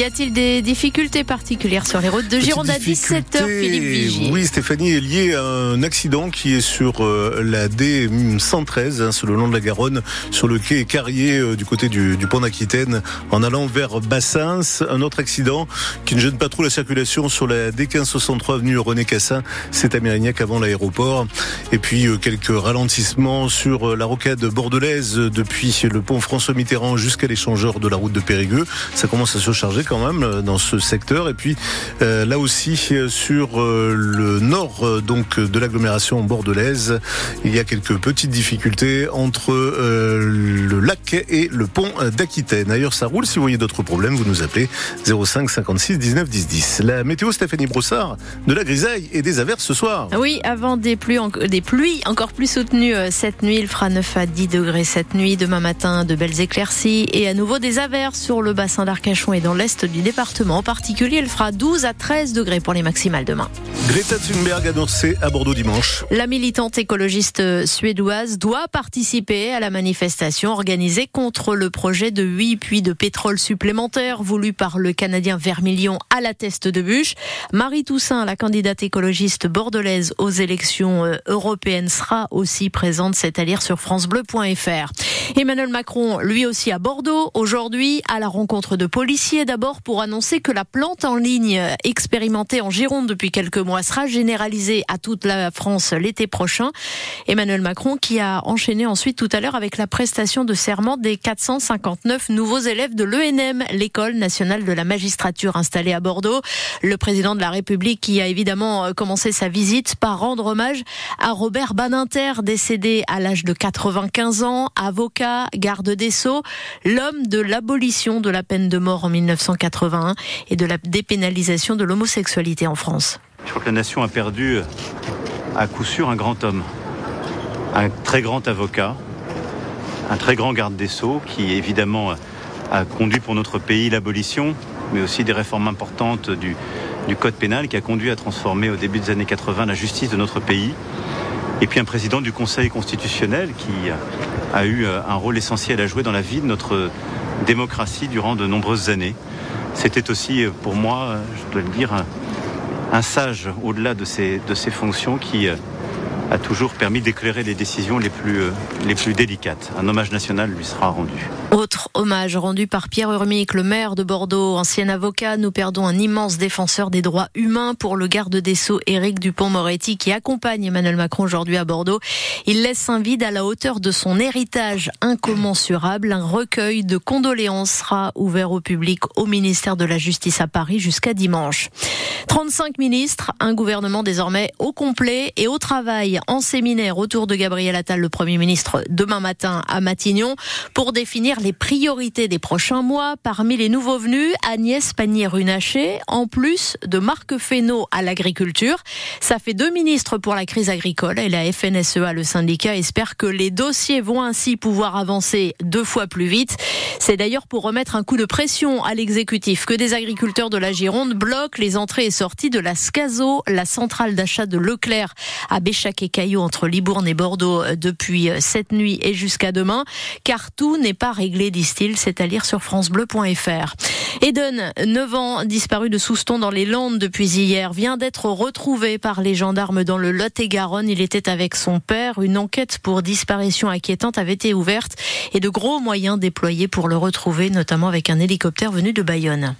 Y a-t-il des difficultés particulières sur les routes de Gironde à 17h, Philippe Vigier? Oui, Stéphanie est lié à un accident qui est sur euh, la D113, hein, sur le long de la Garonne, sur le quai Carrier euh, du côté du, pont d'Aquitaine, en allant vers Bassins. Un autre accident qui ne gêne pas trop la circulation sur la D1563 avenue René Cassin, c'est à Mérignac avant l'aéroport. Et puis euh, quelques ralentissements sur la rocade bordelaise depuis le pont François Mitterrand jusqu'à l'échangeur de la route de Périgueux. Ça commence à se charger quand même euh, dans ce secteur. Et puis euh, là aussi euh, sur le nord donc de l'agglomération bordelaise, il y a quelques petites difficultés entre le lac et le pont d'Aquitaine. Ailleurs, ça roule. Si vous voyez d'autres problèmes, vous nous appelez 05 56 19 10 10. La météo Stéphanie Brossard de la grisaille et des averses ce soir. Oui, avant des pluies, des pluies encore plus soutenues cette nuit. Il fera 9 à 10 degrés cette nuit. Demain matin, de belles éclaircies et à nouveau des averses sur le bassin d'Arcachon et dans l'est du département. En particulier, elle fera 12 à 13 degrés pour les maximales demain. Greta Thunberg annoncée à Bordeaux dimanche. La militante écologiste suédoise doit participer à la manifestation organisée contre le projet de 8 puits de pétrole supplémentaires voulu par le Canadien Vermilion à la teste de bûche. Marie Toussaint, la candidate écologiste bordelaise aux élections euh, européennes, sera aussi présente. C'est à lire sur francebleu.fr. Emmanuel Macron, lui aussi à Bordeaux, aujourd'hui à la rencontre de policiers d'abord pour annoncer que la plante en ligne expérimentée en Gironde depuis quelques mois sera généralisée à toute la France l'été prochain. Emmanuel Macron qui a enchaîné ensuite tout à l'heure avec la prestation de serment des 459 nouveaux élèves de l'ENM, l'école nationale de la magistrature installée à Bordeaux. Le président de la République qui a évidemment euh, commencé sa visite par rendre hommage à Robert Baninter, décédé à l'âge de 95 ans, avocat, garde des Sceaux, l'homme de l'abolition de la peine de mort en 1981 et de la dépénalisation de l'homosexualité en France. Je crois que la nation a perdu à coup sûr un grand homme, un très grand avocat, un très grand garde des Sceaux qui évidemment a conduit pour notre pays l'abolition, mais aussi des réformes importantes du, du code pénal qui a conduit à transformer au début des années 80 la justice de notre pays. Et puis un président du Conseil constitutionnel qui a eu un rôle essentiel à jouer dans la vie de notre démocratie durant de nombreuses années. C'était aussi pour moi, je dois le dire, un, sage au-delà de ses, de ses fonctions qui a toujours permis d'éclairer les décisions les plus, euh, les plus délicates. Un hommage national lui sera rendu. Autre hommage rendu par Pierre Urmic, le maire de Bordeaux, ancien avocat. Nous perdons un immense défenseur des droits humains pour le garde des Sceaux, Éric Dupont-Moretti, qui accompagne Emmanuel Macron aujourd'hui à Bordeaux. Il laisse un vide à la hauteur de son héritage incommensurable. Un recueil de condoléances sera ouvert au public au ministère de la Justice à Paris jusqu'à dimanche. 35 ministres, un gouvernement désormais au complet et au travail en séminaire autour de Gabriel Attal, le Premier ministre, demain matin à Matignon, pour définir les priorités des prochains mois. Parmi les nouveaux venus, Agnès Pannier-Runacher, en plus de Marc Fesneau à l'agriculture. Ça fait deux ministres pour la crise agricole et la FNSEA, le syndicat, espère que les dossiers vont ainsi pouvoir avancer deux fois plus vite. C'est d'ailleurs pour remettre un coup de pression à l'exécutif que des agriculteurs de la Gironde bloquent les entrées et sorties de la SCASO, la centrale d'achat de Leclerc à Béchac et Caillou entre Libourne et Bordeaux euh, depuis euh, cette nuit et jusqu'à demain, car tout n'est pas réglé, disent-ils, c'est à lire sur francebleu.fr. Eden, 9 ans, disparu de Souston dans les Landes depuis hier, vient d'être retrouvé par les gendarmes dans le Lot-et-Garonne. Il était avec son père. Une enquête pour disparition inquiétante avait été ouverte et de gros moyens déployés pour le retrouver, notamment avec un hélicoptère venu de Bayonne.